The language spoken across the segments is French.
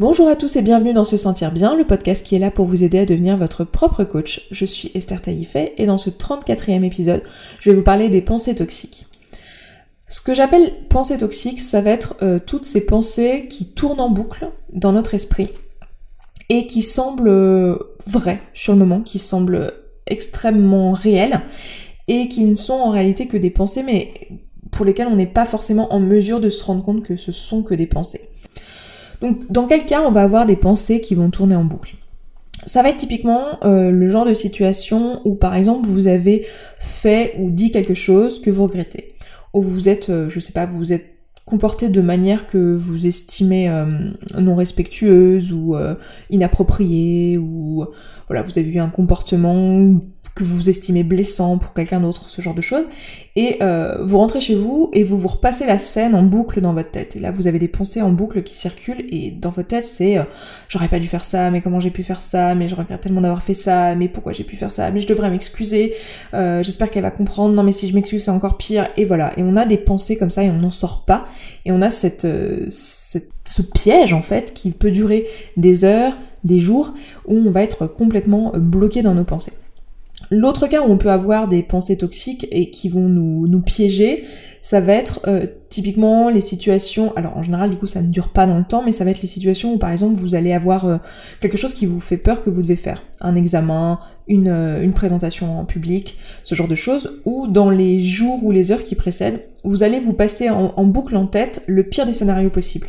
Bonjour à tous et bienvenue dans Se Sentir Bien, le podcast qui est là pour vous aider à devenir votre propre coach. Je suis Esther Taïfet et dans ce 34e épisode, je vais vous parler des pensées toxiques. Ce que j'appelle pensées toxiques, ça va être euh, toutes ces pensées qui tournent en boucle dans notre esprit et qui semblent euh, vraies sur le moment, qui semblent extrêmement réelles et qui ne sont en réalité que des pensées mais pour lesquelles on n'est pas forcément en mesure de se rendre compte que ce sont que des pensées. Donc dans quel cas on va avoir des pensées qui vont tourner en boucle? Ça va être typiquement euh, le genre de situation où par exemple vous avez fait ou dit quelque chose que vous regrettez. Ou vous êtes, euh, je sais pas, vous êtes comporté de manière que vous estimez euh, non respectueuse ou inappropriée ou voilà, vous avez eu un comportement que vous estimez blessant pour quelqu'un d'autre, ce genre de choses. Et euh, vous rentrez chez vous et vous vous repassez la scène en boucle dans votre tête. Et là, vous avez des pensées en boucle qui circulent et dans votre tête, c'est euh, j'aurais pas dû faire ça, mais comment j'ai pu faire ça, mais je regrette tellement d'avoir fait ça, mais pourquoi j'ai pu faire ça, mais je devrais m'excuser, euh, j'espère qu'elle va comprendre, non mais si je m'excuse c'est encore pire, et voilà. Et on a des pensées comme ça et on n'en sort pas. Et on a ce piège en fait qui peut durer des heures, des jours, où on va être complètement bloqué dans nos pensées. L'autre cas où on peut avoir des pensées toxiques et qui vont nous, nous piéger, ça va être euh, typiquement les situations, alors en général du coup ça ne dure pas dans le temps, mais ça va être les situations où par exemple vous allez avoir euh, quelque chose qui vous fait peur que vous devez faire, un examen, une, euh, une présentation en public, ce genre de choses, ou dans les jours ou les heures qui précèdent, vous allez vous passer en, boucle en tête le pire des scénarios possibles.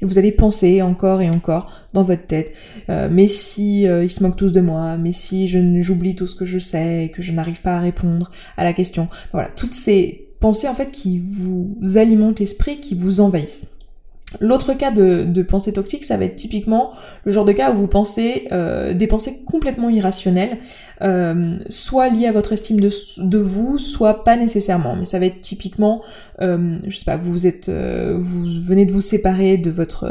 Et vous allez penser encore et encore dans votre tête, mais si ils se moquent tous de moi, mais si j'oublie tout ce que je sais, et que je n'arrive pas à répondre à la question. Voilà, toutes ces pensées en fait qui vous alimentent l'esprit, qui vous envahissent. L'autre cas de, de, pensée toxique, ça va être typiquement le genre de cas où vous pensez euh, des pensées complètement irrationnelles, euh, soit liées à votre estime de, de, vous, soit pas nécessairement. Mais ça va être typiquement, euh, je sais pas, vous êtes, vous venez de vous séparer de votre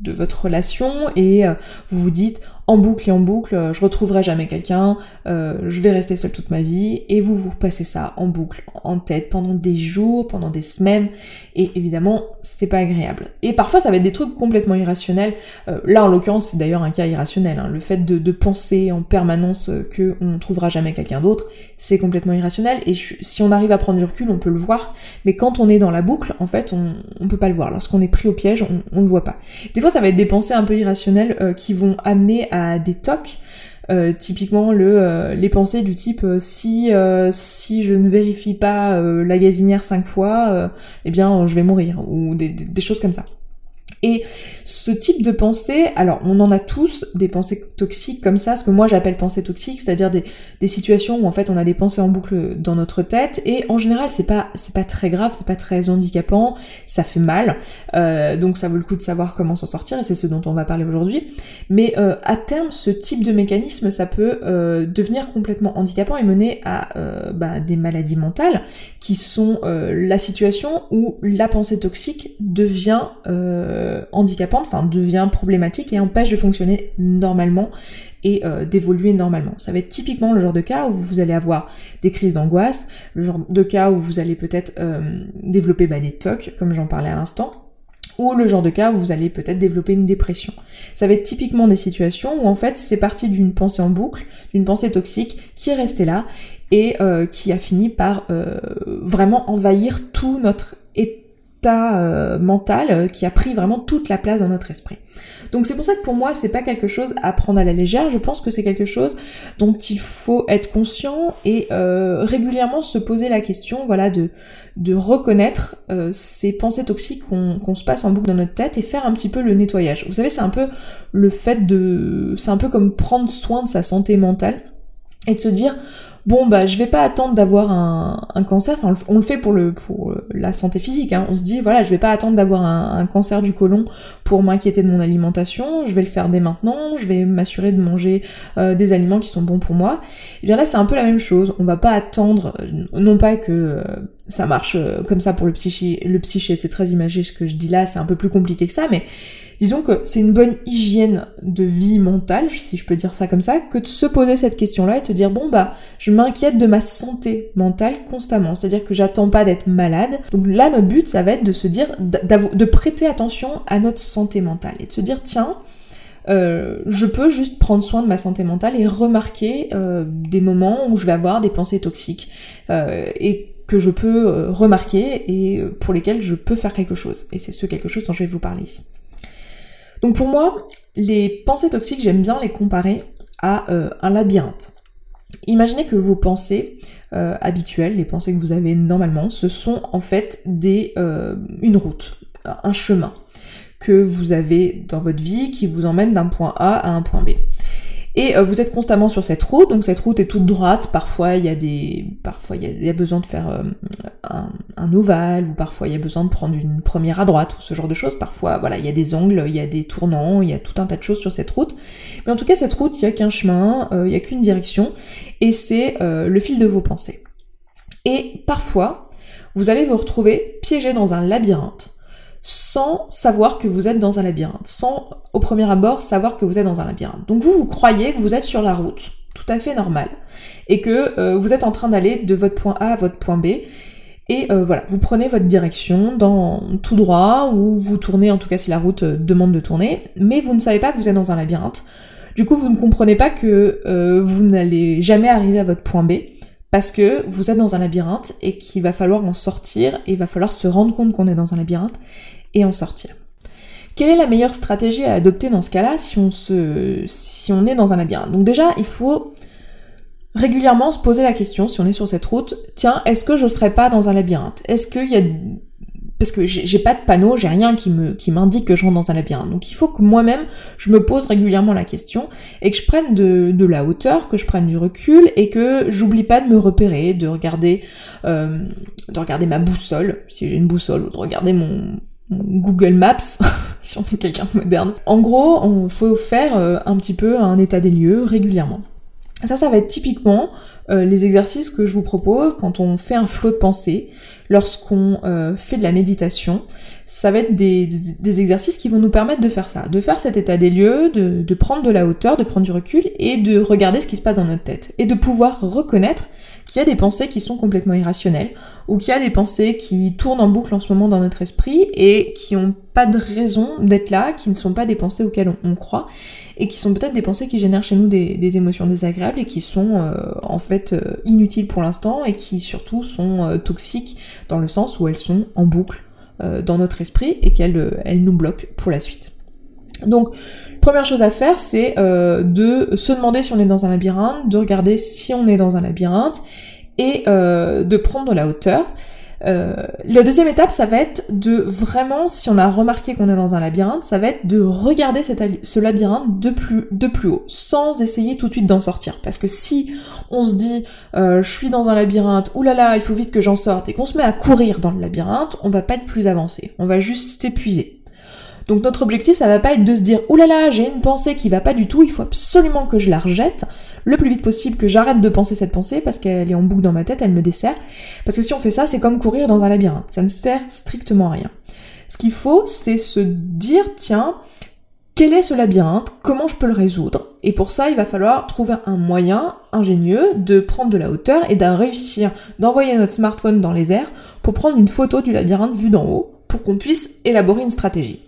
de votre relation et vous vous dites en boucle et en boucle, je retrouverai jamais quelqu'un, euh, je vais rester seule toute ma vie, et vous vous passez ça en boucle, en tête pendant des jours, pendant des semaines, et évidemment c'est pas agréable. Et parfois ça va être des trucs complètement irrationnels. Euh, là en l'occurrence c'est d'ailleurs un cas irrationnel. Hein. Le fait de, de, penser en permanence que on trouvera jamais quelqu'un d'autre, c'est complètement irrationnel. Et si on arrive à prendre du recul, on peut le voir. Mais quand on est dans la boucle, en fait, on, on peut pas le voir. Lorsqu'on est pris au piège, on, on le voit pas. Des fois ça va être des pensées un peu irrationnelles euh, qui vont amener à des tocs. Euh, typiquement le euh, les pensées du type euh, si si je ne vérifie pas la gazinière cinq fois eh bien je vais mourir ou des choses comme ça et ce type de pensée, alors on en a tous des pensées toxiques comme ça, ce que moi j'appelle pensées toxiques, c'est-à-dire des, situations où en fait on a des pensées en boucle dans notre tête, et en général c'est pas c'est pas très grave, c'est pas très handicapant, ça fait mal, euh, donc ça vaut le coup de savoir comment s'en sortir, et c'est ce dont on va parler aujourd'hui. Mais euh, à terme, ce type de mécanisme, ça peut euh, devenir complètement handicapant et mener à bah, des maladies mentales, qui sont la situation où la pensée toxique devient handicapante, enfin devient problématique et empêche de fonctionner normalement et euh, d'évoluer normalement. Ça va être typiquement le genre de cas où vous allez avoir des crises d'angoisse, le genre de cas où vous allez peut-être euh, développer bah, des tocs, comme j'en parlais à l'instant, ou le genre de cas où vous allez peut-être développer une dépression. Ça va être typiquement des situations où en fait c'est parti d'une pensée en boucle, d'une pensée toxique qui est restée là et euh, qui a fini par euh, vraiment envahir tout notre état euh, mental euh, qui a pris vraiment toute la place dans notre esprit. Donc c'est pour ça que pour moi c'est pas quelque chose à prendre à la légère, je pense que c'est quelque chose dont il faut être conscient et euh, régulièrement se poser la question voilà de, reconnaître ces pensées toxiques qu'on se passe en boucle dans notre tête et faire un petit peu le nettoyage. Vous savez c'est un peu le fait de... c'est un peu comme prendre soin de sa santé mentale et de se dire bon bah je vais pas attendre d'avoir un, cancer, enfin on le fait pour le pour la santé physique, hein. on se dit voilà je vais pas attendre d'avoir un, cancer du côlon pour m'inquiéter de mon alimentation, je vais le faire dès maintenant, je vais m'assurer de manger euh, des aliments qui sont bons pour moi. Et bien là c'est un peu la même chose, on va pas attendre, non pas que euh, ça marche euh, comme ça pour le psyché, le psyché c'est très imagé ce que je dis là, c'est un peu plus compliqué que ça, mais Disons que c'est une bonne hygiène de vie mentale, si je peux dire ça comme ça, que de se poser cette question-là et de se dire bon bah je m'inquiète de ma santé mentale constamment, c'est-à-dire que j'attends pas d'être malade. Donc là notre but ça va être de se dire de prêter attention à notre santé mentale et de se dire tiens euh, je peux juste prendre soin de ma santé mentale et remarquer euh, des moments où je vais avoir des pensées toxiques euh, et que je peux remarquer et pour lesquels je peux faire quelque chose. Et c'est ce quelque chose dont je vais vous parler ici. Donc pour moi, les pensées toxiques, j'aime bien les comparer à un labyrinthe. Imaginez que vos pensées habituelles, les pensées que vous avez normalement, ce sont en fait des, une route, un chemin que vous avez dans votre vie qui vous emmène d'un point A à un point B. Et euh, vous êtes constamment sur cette route, donc cette route est toute droite, parfois il y a des. Parfois il y a, besoin de faire euh, un, ovale, ou parfois il y a besoin de prendre une première à droite, ou ce genre de choses. Parfois, voilà, il y a des angles, il y a des tournants, il y a tout un tas de choses sur cette route. Mais en tout cas, cette route, il n'y a qu'un chemin, euh, il n'y a qu'une direction, et c'est le fil de vos pensées. Et parfois, vous allez vous retrouver piégé dans un labyrinthe sans savoir que vous êtes dans un labyrinthe, sans au premier abord savoir que vous êtes dans un labyrinthe. Donc vous, vous croyez que vous êtes sur la route, tout à fait normal, et que euh, vous êtes en train d'aller de votre point A à votre point B, et euh, voilà, vous prenez votre direction dans tout droit, ou vous tournez, en tout cas si la route euh, demande de tourner, mais vous ne savez pas que vous êtes dans un labyrinthe. Du coup, vous ne comprenez pas que vous n'allez jamais arriver à votre point B, parce que vous êtes dans un labyrinthe et qu'il va falloir en sortir et il va falloir se rendre compte qu'on est dans un labyrinthe et en sortir. Quelle est la meilleure stratégie à adopter dans ce cas-là si on, se, si on est dans un labyrinthe? Donc déjà, il faut régulièrement se poser la question, si on est sur cette route, tiens, est-ce que je serais pas dans un labyrinthe? Est-ce qu'il y a parce que j'ai pas de panneau, j'ai rien qui m'indique que je rentre dans un labyrinthe. Donc il faut que moi-même je me pose régulièrement la question et que je prenne de, de la hauteur, que je prenne du recul et que j'oublie pas de me repérer, de regarder euh, de regarder ma boussole si j'ai une boussole ou de regarder mon Google Maps, si on est quelqu'un de moderne. En gros, on faut faire euh, un petit peu un état des lieux régulièrement. Ça, ça va être typiquement euh, les exercices que je vous propose quand on fait un flot de pensée, lorsqu'on euh, fait de la méditation. Ça va être des, exercices qui vont nous permettre de faire ça, de faire cet état des lieux, de, de prendre de la hauteur, de prendre du recul et de regarder ce qui se passe dans notre tête et de pouvoir reconnaître qu'il y a des pensées qui sont complètement irrationnelles, ou qu'il y a des pensées qui tournent en boucle en ce moment dans notre esprit et qui n'ont pas de raison d'être là, qui ne sont pas des pensées auxquelles on, croit, et qui sont peut-être des pensées qui génèrent chez nous des, émotions désagréables et qui sont euh, en fait euh, inutiles pour l'instant et qui surtout sont euh, toxiques dans le sens où elles sont en boucle dans notre esprit et qu'elles elles nous bloquent pour la suite. Donc, première chose à faire, c'est euh, de se demander si on est dans un labyrinthe, de regarder si on est dans un labyrinthe et euh, de prendre la hauteur. Euh, la deuxième étape, ça va être de vraiment, si on a remarqué qu'on est dans un labyrinthe, ça va être de regarder ce labyrinthe de plus, de plus haut, sans essayer tout de suite d'en sortir. Parce que si on se dit, je suis dans un labyrinthe, oulala, il faut vite que j'en sorte, et qu'on se met à courir dans le labyrinthe, on va pas être plus avancé, on va juste s'épuiser. Donc notre objectif, ça va pas être de se dire « Ouh là là, j'ai une pensée qui va pas du tout, il faut absolument que je la rejette le plus vite possible, que j'arrête de penser cette pensée parce qu'elle est en boucle dans ma tête, elle me dessert. Parce que si on fait ça, c'est comme courir dans un labyrinthe, ça ne sert strictement à rien. Ce qu'il faut, c'est se dire « Tiens, quel est ce labyrinthe? Comment je peux le résoudre? Et pour ça, il va falloir trouver un moyen ingénieux de prendre de la hauteur et de réussir d'envoyer notre smartphone dans les airs pour prendre une photo du labyrinthe vu d'en haut pour qu'on puisse élaborer une stratégie.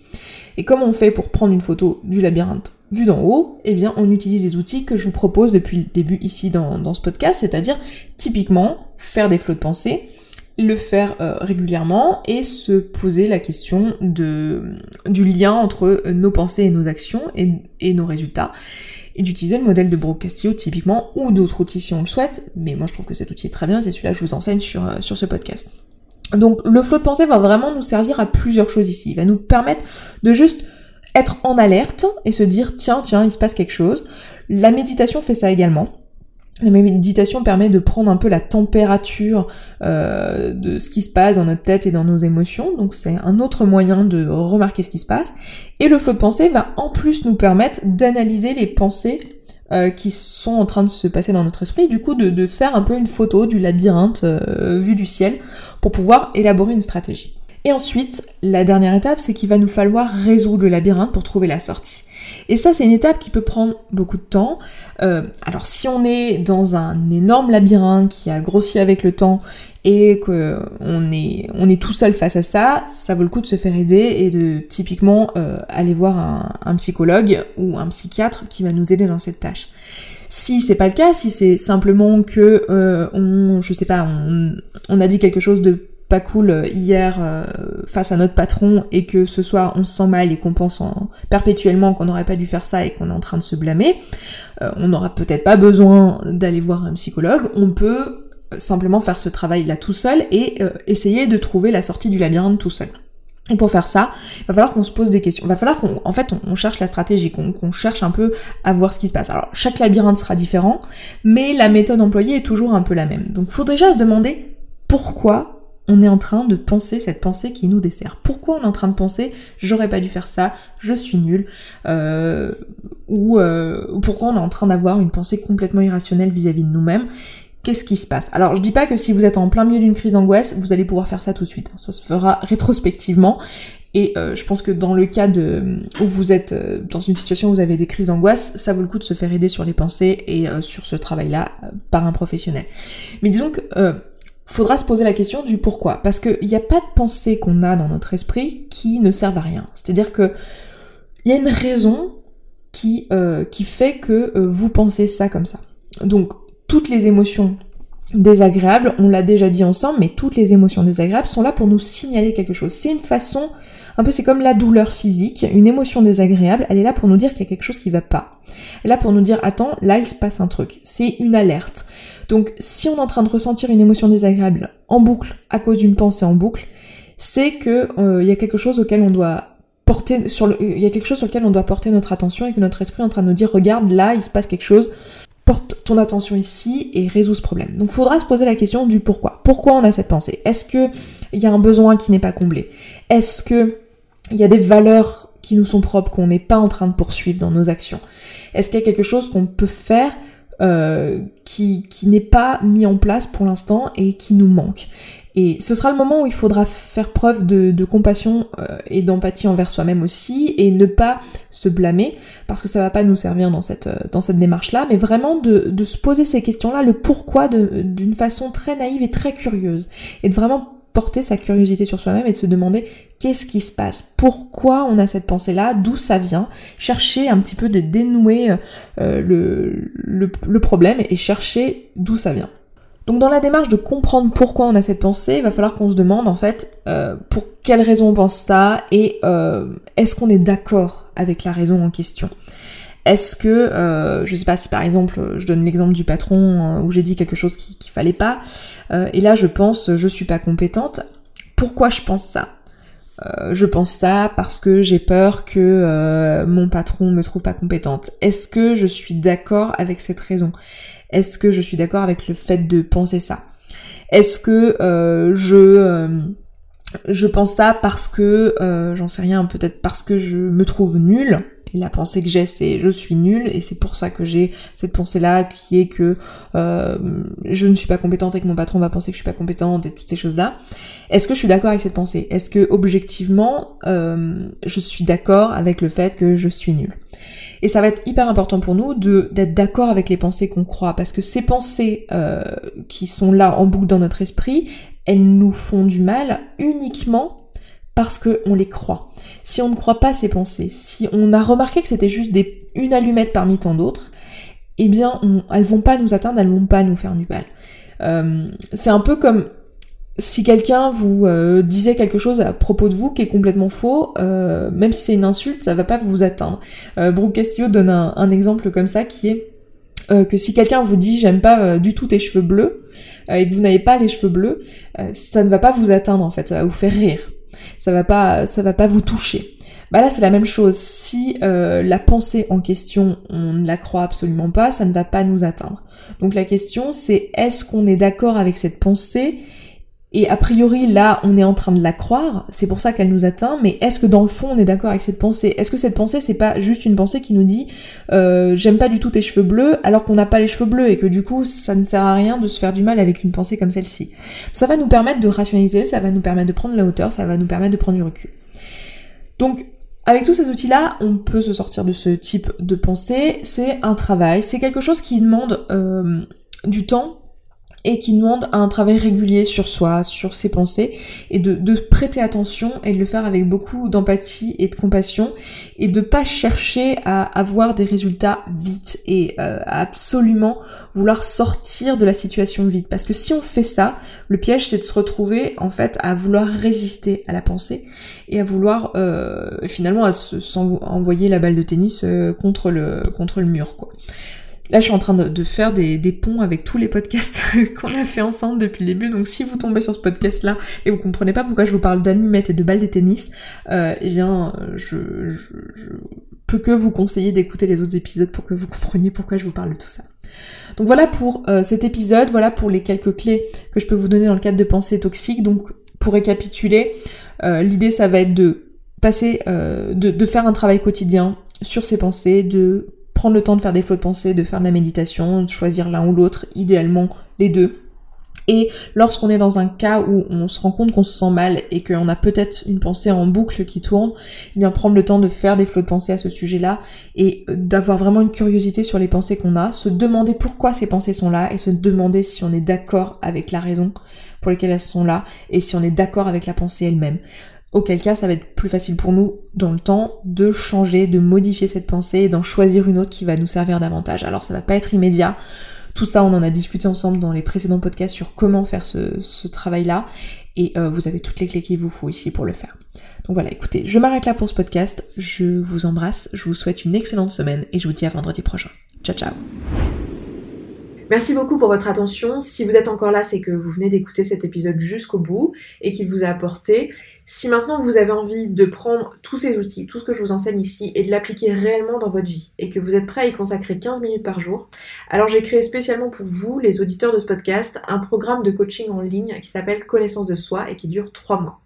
Et comment on fait pour prendre une photo du labyrinthe vue d'en haut Eh bien, on utilise les outils que je vous propose depuis le début ici dans, ce podcast, c'est-à-dire typiquement faire des flots de pensée, le faire euh, régulièrement et se poser la question de, du lien entre nos pensées et nos actions et, nos résultats et d'utiliser le modèle de Brooke Castillo typiquement ou d'autres outils si on le souhaite, mais moi je trouve que cet outil est très bien, c'est celui-là que je vous enseigne sur, euh, sur ce podcast. Donc le flot de pensée va vraiment nous servir à plusieurs choses ici. Il va nous permettre de juste être en alerte et se dire tiens tiens il se passe quelque chose. La méditation fait ça également. La méditation permet de prendre un peu la température euh, de ce qui se passe dans notre tête et dans nos émotions, donc c'est un autre moyen de remarquer ce qui se passe. Et le flot de pensée va en plus nous permettre d'analyser les pensées euh, qui sont en train de se passer dans notre esprit, du coup de, faire un peu une photo du labyrinthe euh, vu du ciel pour pouvoir élaborer une stratégie. Et ensuite, la dernière étape, c'est qu'il va nous falloir résoudre le labyrinthe pour trouver la sortie. Et ça, c'est une étape qui peut prendre beaucoup de temps. Euh, alors si on est dans un énorme labyrinthe qui a grossi avec le temps et qu'on est, on est tout seul face à ça, ça vaut le coup de se faire aider et de typiquement euh, aller voir un, psychologue ou un psychiatre qui va nous aider dans cette tâche. Si c'est pas le cas, si c'est simplement que euh, on, je sais pas, on, on a dit quelque chose de pas cool euh, hier euh, face à notre patron et que ce soir on se sent mal et qu'on pense en, perpétuellement qu'on n'aurait pas dû faire ça et qu'on est en train de se blâmer, euh, on n'aura peut-être pas besoin d'aller voir un psychologue, on peut simplement faire ce travail-là tout seul et essayer de trouver la sortie du labyrinthe tout seul. Et pour faire ça, il va falloir qu'on se pose des questions. Il va falloir qu'on, en fait, on, cherche la stratégie, qu'on cherche un peu à voir ce qui se passe. Alors, chaque labyrinthe sera différent, mais la méthode employée est toujours un peu la même. Donc, faut déjà se demander pourquoi on est en train de penser cette pensée qui nous dessert. Pourquoi on est en train de penser j'aurais pas dû faire ça, je suis nul, euh, ou euh, pourquoi on est en train d'avoir une pensée complètement irrationnelle vis-à-vis de nous-mêmes Qu'est-ce qui se passe? Alors je dis pas que si vous êtes en plein milieu d'une crise d'angoisse, vous allez pouvoir faire ça tout de suite. Ça se fera rétrospectivement. Et euh, je pense que dans le cas de où vous êtes dans une situation où vous avez des crises d'angoisse, ça vaut le coup de se faire aider sur les pensées et sur ce travail-là par un professionnel. Mais disons que faudra se poser la question du pourquoi. Parce qu'il n'y a pas de pensée qu'on a dans notre esprit qui ne servent à rien. C'est-à-dire que il y a une raison qui, euh, fait que euh, vous pensez ça comme ça. Donc, toutes les émotions désagréables, on l'a déjà dit ensemble, mais toutes les émotions désagréables sont là pour nous signaler quelque chose. C'est une façon, un peu c'est comme la douleur physique, une émotion désagréable, elle est là pour nous dire qu'il y a quelque chose qui va pas. Elle est là pour nous dire, attends, là il se passe un truc. C'est une alerte. Donc si on est en train de ressentir une émotion désagréable en boucle à cause d'une pensée en boucle, c'est que euh, il y a quelque chose auquel on doit porter sur le, il y a quelque chose sur lequel on doit porter notre attention et que notre esprit est en train de nous dire regarde là il se passe quelque chose porte ton attention ici et résous ce problème. Donc faudra se poser la question du pourquoi. Pourquoi on a cette pensée? Est-ce que il y a un besoin qui n'est pas comblé? Est-ce que il y a des valeurs qui nous sont propres qu'on n'est pas en train de poursuivre dans nos actions? Est-ce qu'il y a quelque chose qu'on peut faire euh, qui, qui n'est pas mis en place pour l'instant et qui nous manque? Et ce sera le moment où il faudra faire preuve de, compassion euh, et d'empathie envers soi-même aussi et ne pas se blâmer parce que ça va pas nous servir dans cette, euh, dans cette démarche-là, mais vraiment de, de se poser ces questions-là, le pourquoi d'une façon très naïve et très curieuse. Et de vraiment porter sa curiosité sur soi-même et de se demander qu'est-ce qui se passe, pourquoi on a cette pensée-là, d'où ça vient, chercher un petit peu de dénouer euh, le, le, problème et chercher d'où ça vient. Donc dans la démarche de comprendre pourquoi on a cette pensée, il va falloir qu'on se demande en fait euh, pour quelle raison on pense ça et euh, est-ce qu'on est d'accord avec la raison en question? Est-ce que, euh, je sais pas si par exemple, je donne l'exemple du patron euh, où j'ai dit quelque chose qu'il qui fallait pas, et là je pense, je suis pas compétente. Pourquoi je pense ça? Je pense ça parce que j'ai peur que mon patron me trouve pas compétente. Est-ce que je suis d'accord avec cette raison? Est-ce que je suis d'accord avec le fait de penser ça? Est-ce que je je pense ça parce que j'en sais rien, peut-être parce que je me trouve nulle? La pensée que j'ai, c'est je suis nulle, et c'est pour ça que j'ai cette pensée-là qui est que euh, je ne suis pas compétente et que mon patron va penser que je suis pas compétente et toutes ces choses-là. Est-ce que je suis d'accord avec cette pensée? Est-ce que objectivement, euh, je suis d'accord avec le fait que je suis nulle? Et ça va être hyper important pour nous d'être d'accord avec les pensées qu'on croit, parce que ces pensées euh, qui sont là en boucle dans notre esprit, elles nous font du mal uniquement parce qu'on les croit. Si on ne croit pas ces pensées, si on a remarqué que c'était juste une allumette parmi tant d'autres, eh bien, elles vont pas nous atteindre, elles vont pas nous faire du mal. Euh, c'est un peu comme si quelqu'un vous euh, disait quelque chose à propos de vous qui est complètement faux, euh, même si c'est une insulte, ça va pas vous atteindre. Brooke Castillo donne un, un, exemple comme ça qui est que si quelqu'un vous dit j'aime pas du tout tes cheveux bleus et que vous n'avez pas les cheveux bleus, ça ne va pas vous atteindre en fait, ça va vous faire rire ça va pas, ça va pas vous toucher. Bah là c'est la même chose. Si euh, la pensée en question on ne la croit absolument pas, ça ne va pas nous atteindre. Donc la question c'est est-ce qu'on est d'accord avec cette pensée Et a priori, là, on est en train de la croire, c'est pour ça qu'elle nous atteint, mais est-ce que dans le fond, on est d'accord avec cette pensée? Est-ce que cette pensée, c'est pas juste une pensée qui nous dit euh, j'aime pas du tout tes cheveux bleus, alors qu'on n'a pas les cheveux bleus, et que du coup, ça ne sert à rien de se faire du mal avec une pensée comme celle-ci. Ça va nous permettre de rationaliser, ça va nous permettre de prendre la hauteur, ça va nous permettre de prendre du recul. Donc, avec tous ces outils-là, on peut se sortir de ce type de pensée. C'est un travail, c'est quelque chose qui demande euh, du temps et qui demande un travail régulier sur soi, sur ses pensées, et de, prêter attention et de le faire avec beaucoup d'empathie et de compassion, et de pas chercher à avoir des résultats vite et euh, absolument vouloir sortir de la situation vite. Parce que si on fait ça, le piège c'est de se retrouver en fait à vouloir résister à la pensée et à vouloir euh, finalement à envoyer la balle de tennis euh, contre le mur. Là, je suis en train de, faire des, ponts avec tous les podcasts qu'on a fait ensemble depuis le début. Donc, si vous tombez sur ce podcast-là et vous comprenez pas pourquoi je vous parle d'allumettes et de balles de tennis, euh, eh bien, je, peux que vous conseiller d'écouter les autres épisodes pour que vous compreniez pourquoi je vous parle de tout ça. Donc voilà pour euh, cet épisode, voilà pour les quelques clés que je peux vous donner dans le cadre de pensée toxique. Donc, pour récapituler, euh, l'idée, ça va être de passer, de, de faire un travail quotidien sur ses pensées, de prendre le temps de faire des flots de pensée, de faire de la méditation, de choisir l'un ou l'autre, idéalement les deux. Et lorsqu'on est dans un cas où on se rend compte qu'on se sent mal et qu'on a peut-être une pensée en boucle qui tourne, eh bien prendre le temps de faire des flots de pensée à ce sujet-là et d'avoir vraiment une curiosité sur les pensées qu'on a, se demander pourquoi ces pensées sont là et se demander si on est d'accord avec la raison pour laquelle elles sont là et si on est d'accord avec la pensée elle-même auquel cas ça va être plus facile pour nous dans le temps de changer, de modifier cette pensée d'en choisir une autre qui va nous servir davantage. Alors ça va pas être immédiat. Tout ça, on en a discuté ensemble dans les précédents podcasts sur comment faire ce, travail-là. Et euh, vous avez toutes les clés qu'il vous faut ici pour le faire. Donc voilà, écoutez, je m'arrête là pour ce podcast. Je vous embrasse, je vous souhaite une excellente semaine et je vous dis à vendredi prochain. Ciao ciao Merci beaucoup pour votre attention. Si vous êtes encore là, c'est que vous venez d'écouter cet épisode jusqu'au bout et qu'il vous a apporté. Si maintenant vous avez envie de prendre tous ces outils, tout ce que je vous enseigne ici, et de l'appliquer réellement dans votre vie, et que vous êtes prêt à y consacrer 15 minutes par jour, alors j'ai créé spécialement pour vous, les auditeurs de ce podcast, un programme de coaching en ligne qui s'appelle Connaissance de soi et qui dure 3 mois.